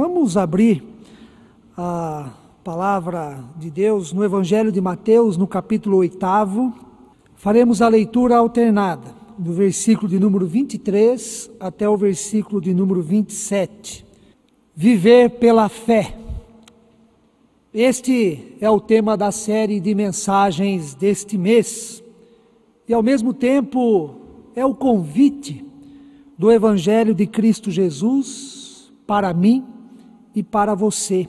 Vamos abrir a palavra de Deus no Evangelho de Mateus, no capítulo 8. Faremos a leitura alternada, do versículo de número 23 até o versículo de número 27. Viver pela fé. Este é o tema da série de mensagens deste mês. E ao mesmo tempo é o convite do Evangelho de Cristo Jesus para mim e para você.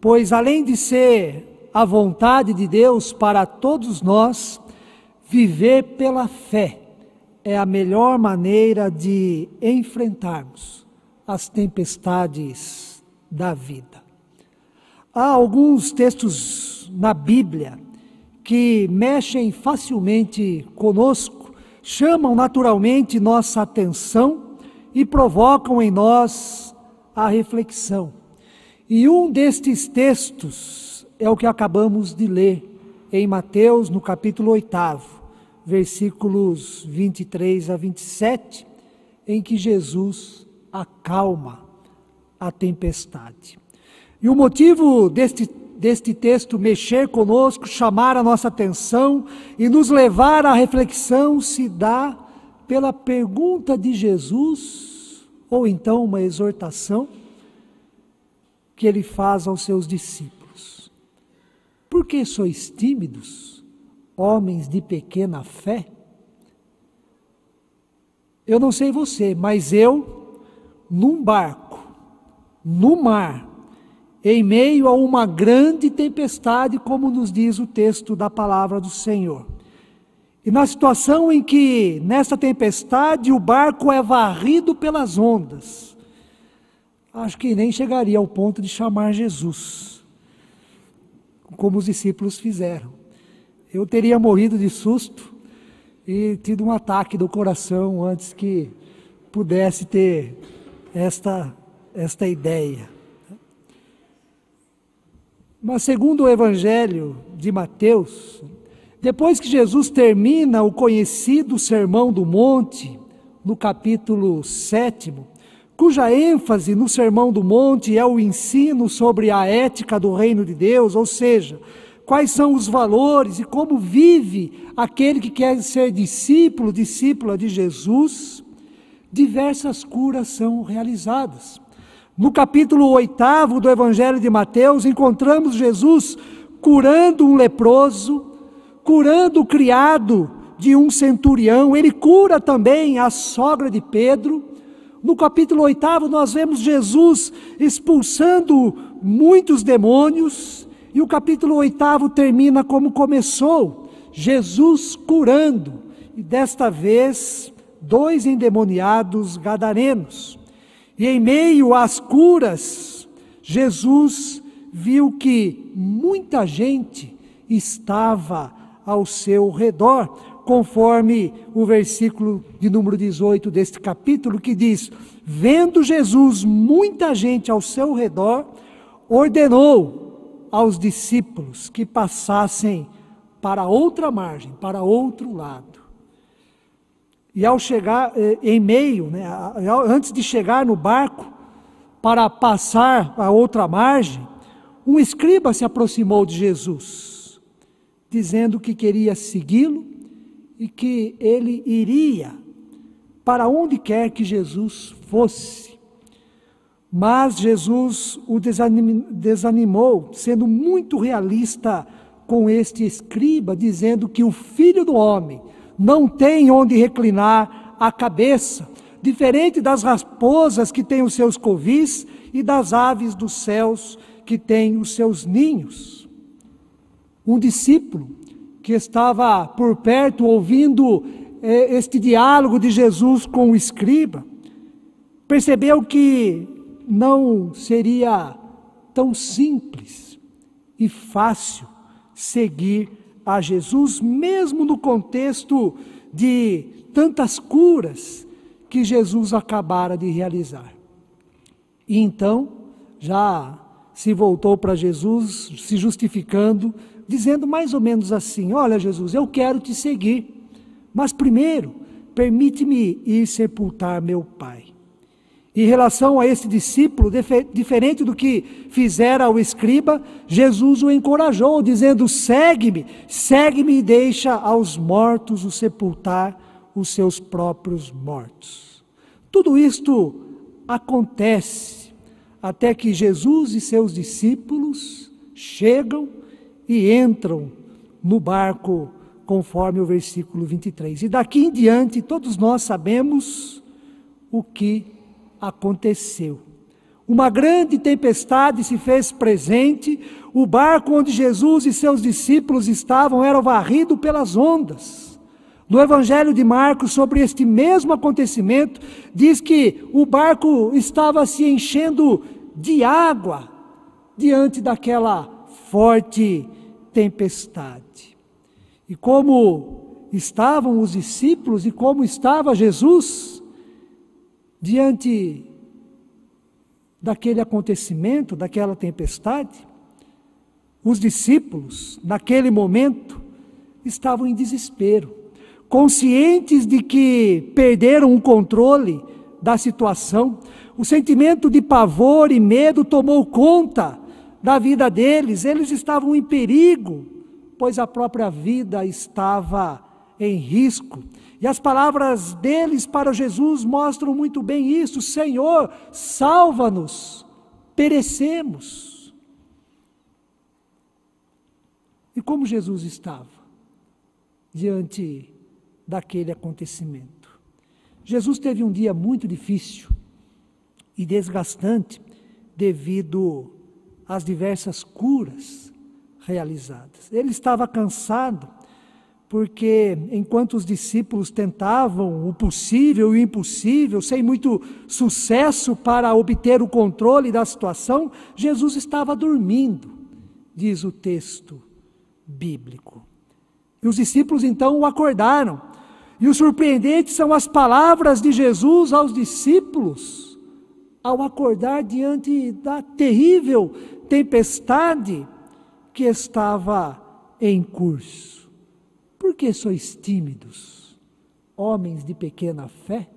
Pois além de ser a vontade de Deus para todos nós, viver pela fé é a melhor maneira de enfrentarmos as tempestades da vida. Há alguns textos na Bíblia que mexem facilmente conosco, chamam naturalmente nossa atenção e provocam em nós a reflexão. E um destes textos é o que acabamos de ler em Mateus, no capítulo 8, versículos 23 a 27, em que Jesus acalma a tempestade. E o motivo deste, deste texto mexer conosco, chamar a nossa atenção e nos levar à reflexão se dá pela pergunta de Jesus, ou então uma exortação que ele faz aos seus discípulos. Por que sois tímidos, homens de pequena fé? Eu não sei você, mas eu, num barco, no mar, em meio a uma grande tempestade, como nos diz o texto da palavra do Senhor. E na situação em que, nessa tempestade, o barco é varrido pelas ondas, acho que nem chegaria ao ponto de chamar Jesus, como os discípulos fizeram. Eu teria morrido de susto e tido um ataque do coração antes que pudesse ter esta, esta ideia. Mas segundo o Evangelho de Mateus, depois que Jesus termina o conhecido Sermão do Monte, no capítulo 7, cuja ênfase no Sermão do Monte é o ensino sobre a ética do reino de Deus, ou seja, quais são os valores e como vive aquele que quer ser discípulo, discípula de Jesus, diversas curas são realizadas. No capítulo 8 do Evangelho de Mateus, encontramos Jesus curando um leproso, curando o criado de um centurião, ele cura também a sogra de Pedro. No capítulo 8, nós vemos Jesus expulsando muitos demônios, e o capítulo 8 termina como começou: Jesus curando, e desta vez, dois endemoniados gadarenos. E em meio às curas, Jesus viu que muita gente estava ao seu redor, conforme o versículo de número 18 deste capítulo, que diz: Vendo Jesus muita gente ao seu redor, ordenou aos discípulos que passassem para outra margem, para outro lado. E ao chegar eh, em meio, né, antes de chegar no barco, para passar a outra margem, um escriba se aproximou de Jesus, dizendo que queria segui-lo e que ele iria para onde quer que Jesus fosse. Mas Jesus o desanimou, sendo muito realista com este escriba, dizendo que o filho do homem não tem onde reclinar a cabeça, diferente das raposas que têm os seus covis e das aves dos céus que têm os seus ninhos. Um discípulo que estava por perto ouvindo eh, este diálogo de Jesus com o escriba, percebeu que não seria tão simples e fácil seguir a Jesus, mesmo no contexto de tantas curas que Jesus acabara de realizar. E então, já se voltou para Jesus, se justificando, dizendo mais ou menos assim: Olha, Jesus, eu quero te seguir, mas primeiro, permite-me ir sepultar meu pai. Em relação a esse discípulo, diferente do que fizera o escriba, Jesus o encorajou, dizendo: segue-me, segue-me e deixa aos mortos o sepultar os seus próprios mortos. Tudo isto acontece até que Jesus e seus discípulos chegam e entram no barco, conforme o versículo 23. E daqui em diante, todos nós sabemos o que aconteceu. Uma grande tempestade se fez presente, o barco onde Jesus e seus discípulos estavam era varrido pelas ondas. No Evangelho de Marcos, sobre este mesmo acontecimento, diz que o barco estava se enchendo de água diante daquela forte tempestade. E como estavam os discípulos e como estava Jesus diante daquele acontecimento, daquela tempestade, os discípulos, naquele momento, estavam em desespero, conscientes de que perderam o controle da situação, o sentimento de pavor e medo tomou conta da vida deles, eles estavam em perigo, pois a própria vida estava em risco. E as palavras deles para Jesus mostram muito bem isso: Senhor, salva-nos, perecemos. E como Jesus estava diante daquele acontecimento? Jesus teve um dia muito difícil e desgastante devido às diversas curas realizadas. Ele estava cansado porque enquanto os discípulos tentavam o possível e o impossível, sem muito sucesso para obter o controle da situação, Jesus estava dormindo, diz o texto bíblico. E os discípulos então o acordaram. E o surpreendente são as palavras de Jesus aos discípulos, ao acordar diante da terrível tempestade que estava em curso. Por que sois tímidos, homens de pequena fé?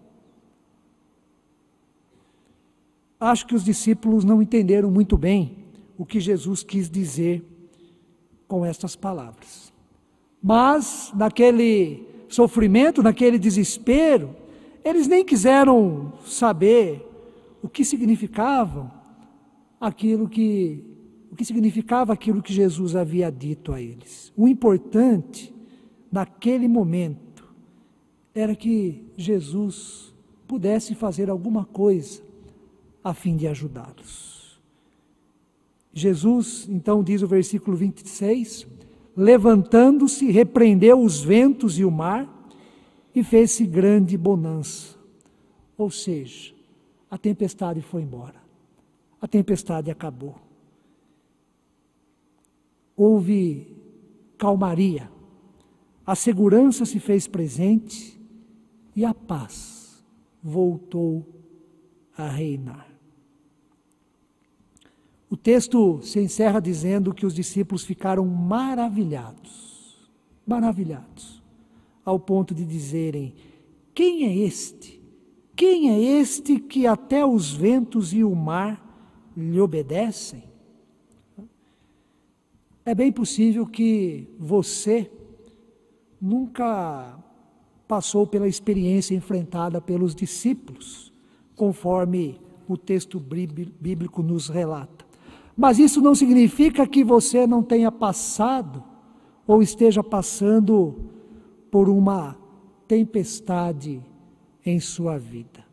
Acho que os discípulos não entenderam muito bem o que Jesus quis dizer com estas palavras. Mas, naquele sofrimento, naquele desespero, eles nem quiseram saber o que significavam aquilo que o que significava aquilo que Jesus havia dito a eles. O importante naquele momento, era que Jesus pudesse fazer alguma coisa a fim de ajudá-los. Jesus, então, diz o versículo 26, levantando-se, repreendeu os ventos e o mar e fez-se grande bonança. Ou seja, a tempestade foi embora, a tempestade acabou. Houve calmaria a segurança se fez presente e a paz voltou a reinar. O texto se encerra dizendo que os discípulos ficaram maravilhados, maravilhados, ao ponto de dizerem: Quem é este? Quem é este que até os ventos e o mar lhe obedecem? É bem possível que você nunca passou pela experiência enfrentada pelos discípulos, conforme o texto bíblico nos relata. Mas isso não significa que você não tenha passado ou esteja passando por uma tempestade em sua vida.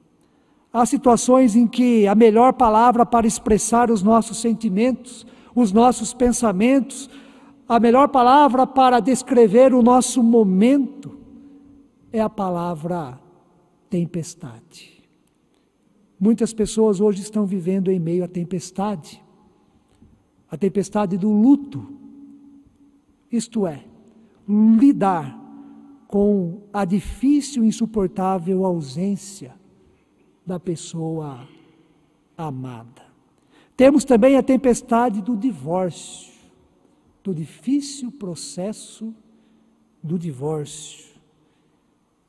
Há situações em que a melhor palavra para expressar os nossos sentimentos, os nossos pensamentos, a melhor palavra para descrever o nosso momento é a palavra tempestade. Muitas pessoas hoje estão vivendo em meio à tempestade, a tempestade do luto, isto é, lidar com a difícil e insuportável ausência da pessoa amada. Temos também a tempestade do divórcio do difícil processo do divórcio,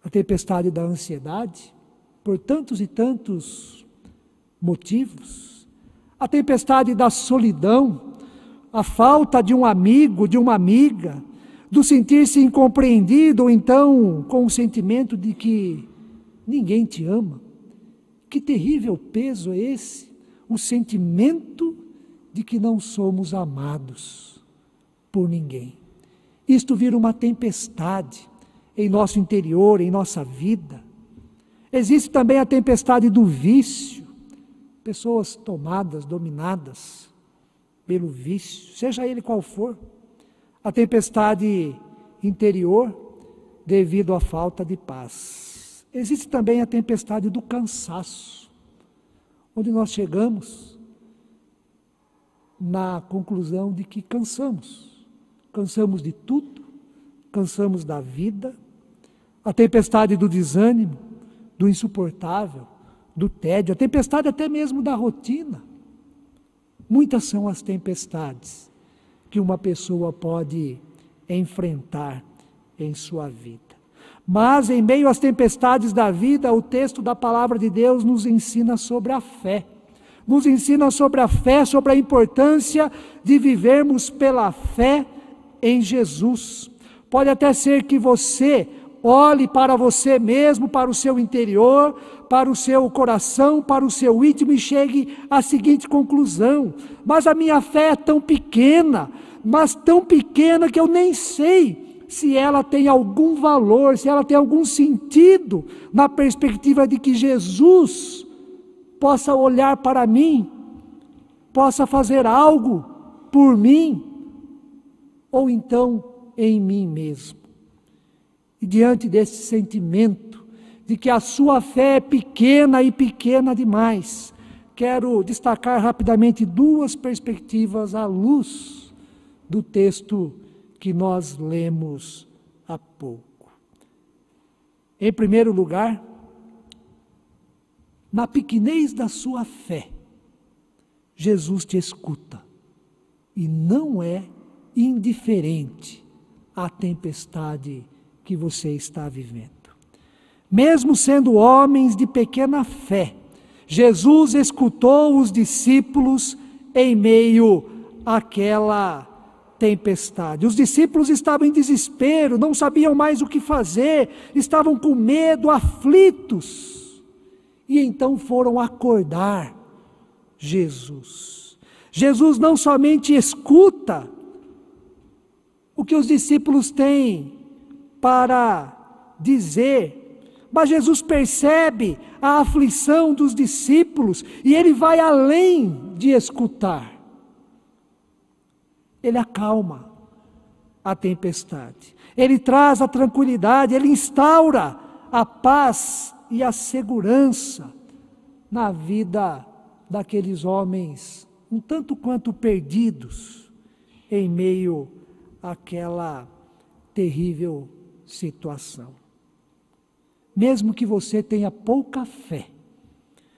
a tempestade da ansiedade, por tantos e tantos motivos. A tempestade da solidão, a falta de um amigo, de uma amiga, do sentir-se incompreendido ou então com o sentimento de que ninguém te ama. Que terrível peso é esse, o sentimento de que não somos amados por ninguém. Isto vira uma tempestade em nosso interior, em nossa vida. Existe também a tempestade do vício, pessoas tomadas, dominadas pelo vício, seja ele qual for. A tempestade interior devido à falta de paz. Existe também a tempestade do cansaço, onde nós chegamos na conclusão de que cansamos. Cansamos de tudo, cansamos da vida, a tempestade do desânimo, do insuportável, do tédio, a tempestade até mesmo da rotina. Muitas são as tempestades que uma pessoa pode enfrentar em sua vida. Mas em meio às tempestades da vida, o texto da palavra de Deus nos ensina sobre a fé. Nos ensina sobre a fé, sobre a importância de vivermos pela fé em Jesus. Pode até ser que você olhe para você mesmo, para o seu interior, para o seu coração, para o seu íntimo e chegue à seguinte conclusão: mas a minha fé é tão pequena, mas tão pequena que eu nem sei se ela tem algum valor, se ela tem algum sentido na perspectiva de que Jesus possa olhar para mim, possa fazer algo por mim, ou então em mim mesmo. E diante desse sentimento de que a sua fé é pequena e pequena demais, quero destacar rapidamente duas perspectivas à luz do texto que nós lemos há pouco. Em primeiro lugar, na pequenez da sua fé, Jesus te escuta e não é indiferente à tempestade que você está vivendo. Mesmo sendo homens de pequena fé, Jesus escutou os discípulos em meio àquela tempestade. Os discípulos estavam em desespero, não sabiam mais o que fazer, estavam com medo, aflitos. E então foram acordar Jesus. Jesus não somente escuta o que os discípulos têm para dizer, mas Jesus percebe a aflição dos discípulos e ele vai além de escutar. Ele acalma a tempestade, ele traz a tranquilidade, ele instaura a paz e a segurança na vida daqueles homens um tanto quanto perdidos em meio àquela terrível situação. Mesmo que você tenha pouca fé,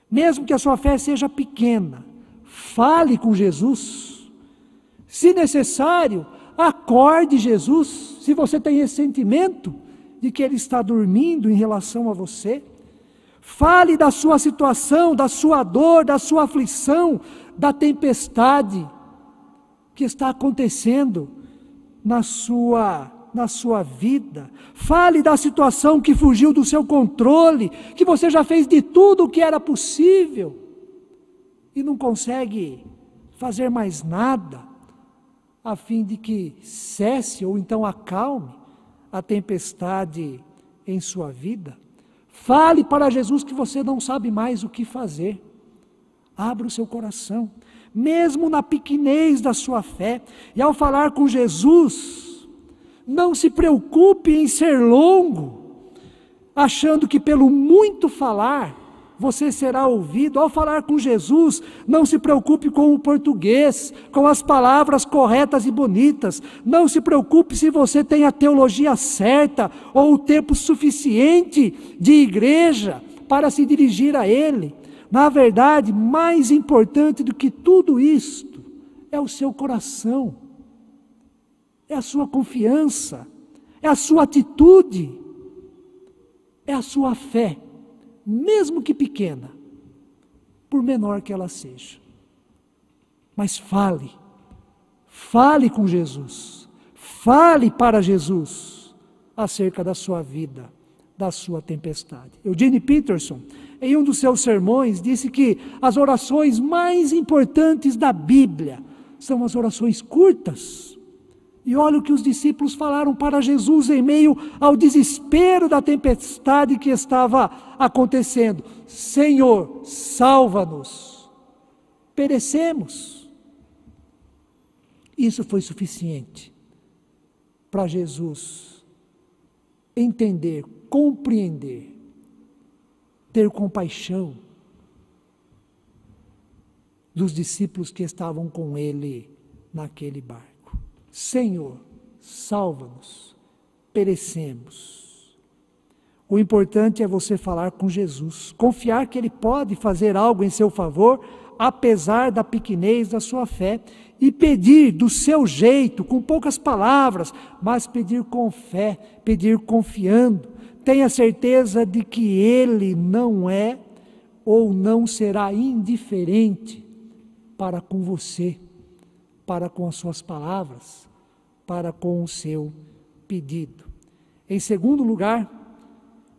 mesmo que a sua fé seja pequena, fale com Jesus. Se necessário, acorde Jesus. Se você tem esse sentimento de que Ele está dormindo em relação a você, fale da sua situação, da sua dor, da sua aflição, da tempestade que está acontecendo na sua na sua vida. Fale da situação que fugiu do seu controle, que você já fez de tudo o que era possível e não consegue fazer mais nada, a fim de que cesse ou então acalme a tempestade em sua vida. Fale para Jesus que você não sabe mais o que fazer. Abra o seu coração, mesmo na pequenez da sua fé, e ao falar com Jesus, não se preocupe em ser longo, achando que pelo muito falar você será ouvido. Ao falar com Jesus, não se preocupe com o português, com as palavras corretas e bonitas. Não se preocupe se você tem a teologia certa ou o tempo suficiente de igreja para se dirigir a Ele. Na verdade, mais importante do que tudo isto é o seu coração é a sua confiança, é a sua atitude, é a sua fé, mesmo que pequena, por menor que ela seja. Mas fale, fale com Jesus, fale para Jesus acerca da sua vida, da sua tempestade. Eugene Peterson, em um dos seus sermões, disse que as orações mais importantes da Bíblia são as orações curtas. E olha o que os discípulos falaram para Jesus em meio ao desespero da tempestade que estava acontecendo: Senhor, salva-nos, perecemos. Isso foi suficiente para Jesus entender, compreender, ter compaixão dos discípulos que estavam com ele naquele barco. Senhor, salva-nos, perecemos. O importante é você falar com Jesus, confiar que Ele pode fazer algo em seu favor, apesar da pequenez da sua fé, e pedir do seu jeito, com poucas palavras, mas pedir com fé, pedir confiando. Tenha certeza de que Ele não é ou não será indiferente para com você, para com as suas palavras, para com o seu pedido. Em segundo lugar,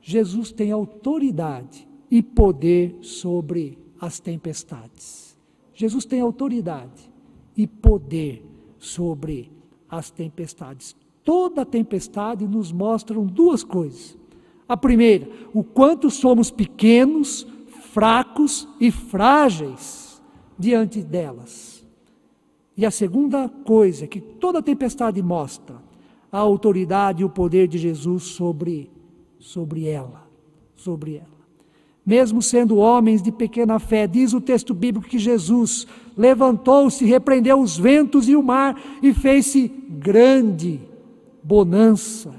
Jesus tem autoridade e poder sobre as tempestades. Jesus tem autoridade e poder sobre as tempestades. Toda tempestade nos mostra duas coisas. A primeira, o quanto somos pequenos, fracos e frágeis diante delas. E a segunda coisa que toda tempestade mostra, a autoridade e o poder de Jesus sobre, sobre ela, sobre ela. Mesmo sendo homens de pequena fé, diz o texto bíblico que Jesus levantou-se, repreendeu os ventos e o mar e fez-se grande bonança.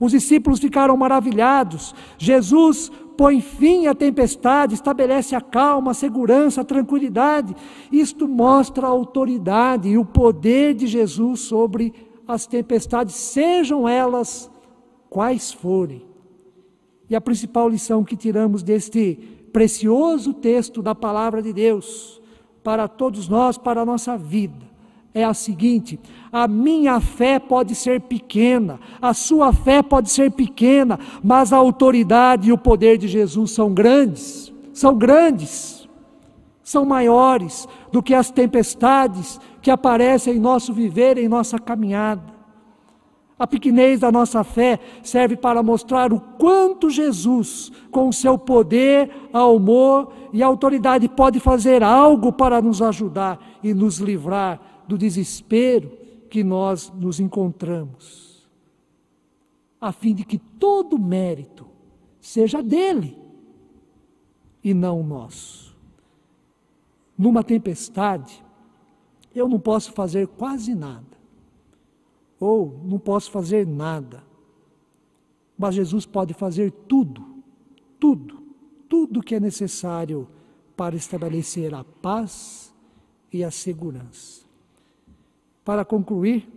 Os discípulos ficaram maravilhados. Jesus põe fim à tempestade, estabelece a calma, a segurança, a tranquilidade. Isto mostra a autoridade e o poder de Jesus sobre as tempestades, sejam elas quais forem. E a principal lição que tiramos deste precioso texto da palavra de Deus para todos nós, para a nossa vida, é a seguinte: a minha fé pode ser pequena, a sua fé pode ser pequena, mas a autoridade e o poder de Jesus são grandes, são grandes, são maiores do que as tempestades que aparecem em nosso viver, em nossa caminhada. A pequenez da nossa fé serve para mostrar o quanto Jesus, com seu poder, amor e autoridade, pode fazer algo para nos ajudar e nos livrar do desespero que nós nos encontramos, a fim de que todo mérito seja dele e não nosso. Numa tempestade, eu não posso fazer quase nada, ou não posso fazer nada, mas Jesus pode fazer tudo, tudo, tudo que é necessário para estabelecer a paz e a segurança. Para concluir,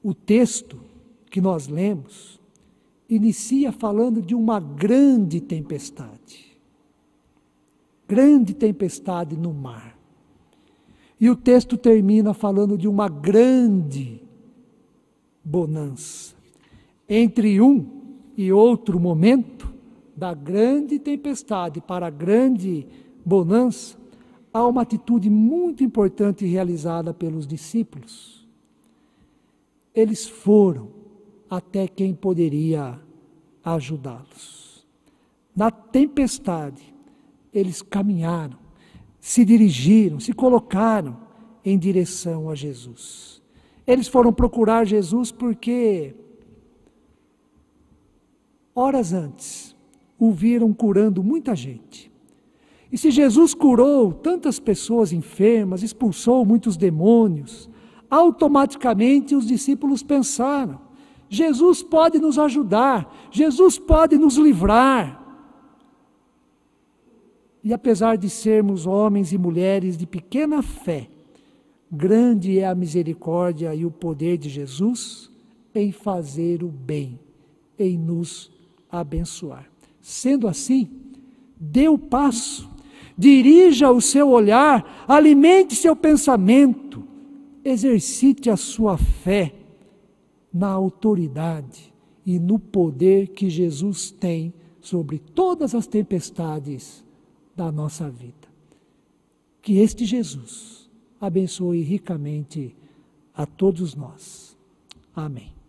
o texto que nós lemos inicia falando de uma grande tempestade. Grande tempestade no mar. E o texto termina falando de uma grande bonança. Entre um e outro momento, da grande tempestade para a grande bonança, há uma atitude muito importante realizada pelos discípulos. Eles foram até quem poderia ajudá-los. Na tempestade, eles caminharam, se dirigiram, se colocaram em direção a Jesus. Eles foram procurar Jesus porque, horas antes, o viram curando muita gente. E se Jesus curou tantas pessoas enfermas, expulsou muitos demônios, automaticamente os discípulos pensaram: Jesus pode nos ajudar, Jesus pode nos livrar. E apesar de sermos homens e mulheres de pequena fé, grande é a misericórdia e o poder de Jesus em fazer o bem, em nos abençoar. Sendo assim, Dê o passo, dirija o seu olhar, alimente seu pensamento, exercite a sua fé na autoridade e no poder que Jesus tem sobre todas as tempestades da nossa vida. Que este Jesus abençoe ricamente a todos nós. Amém.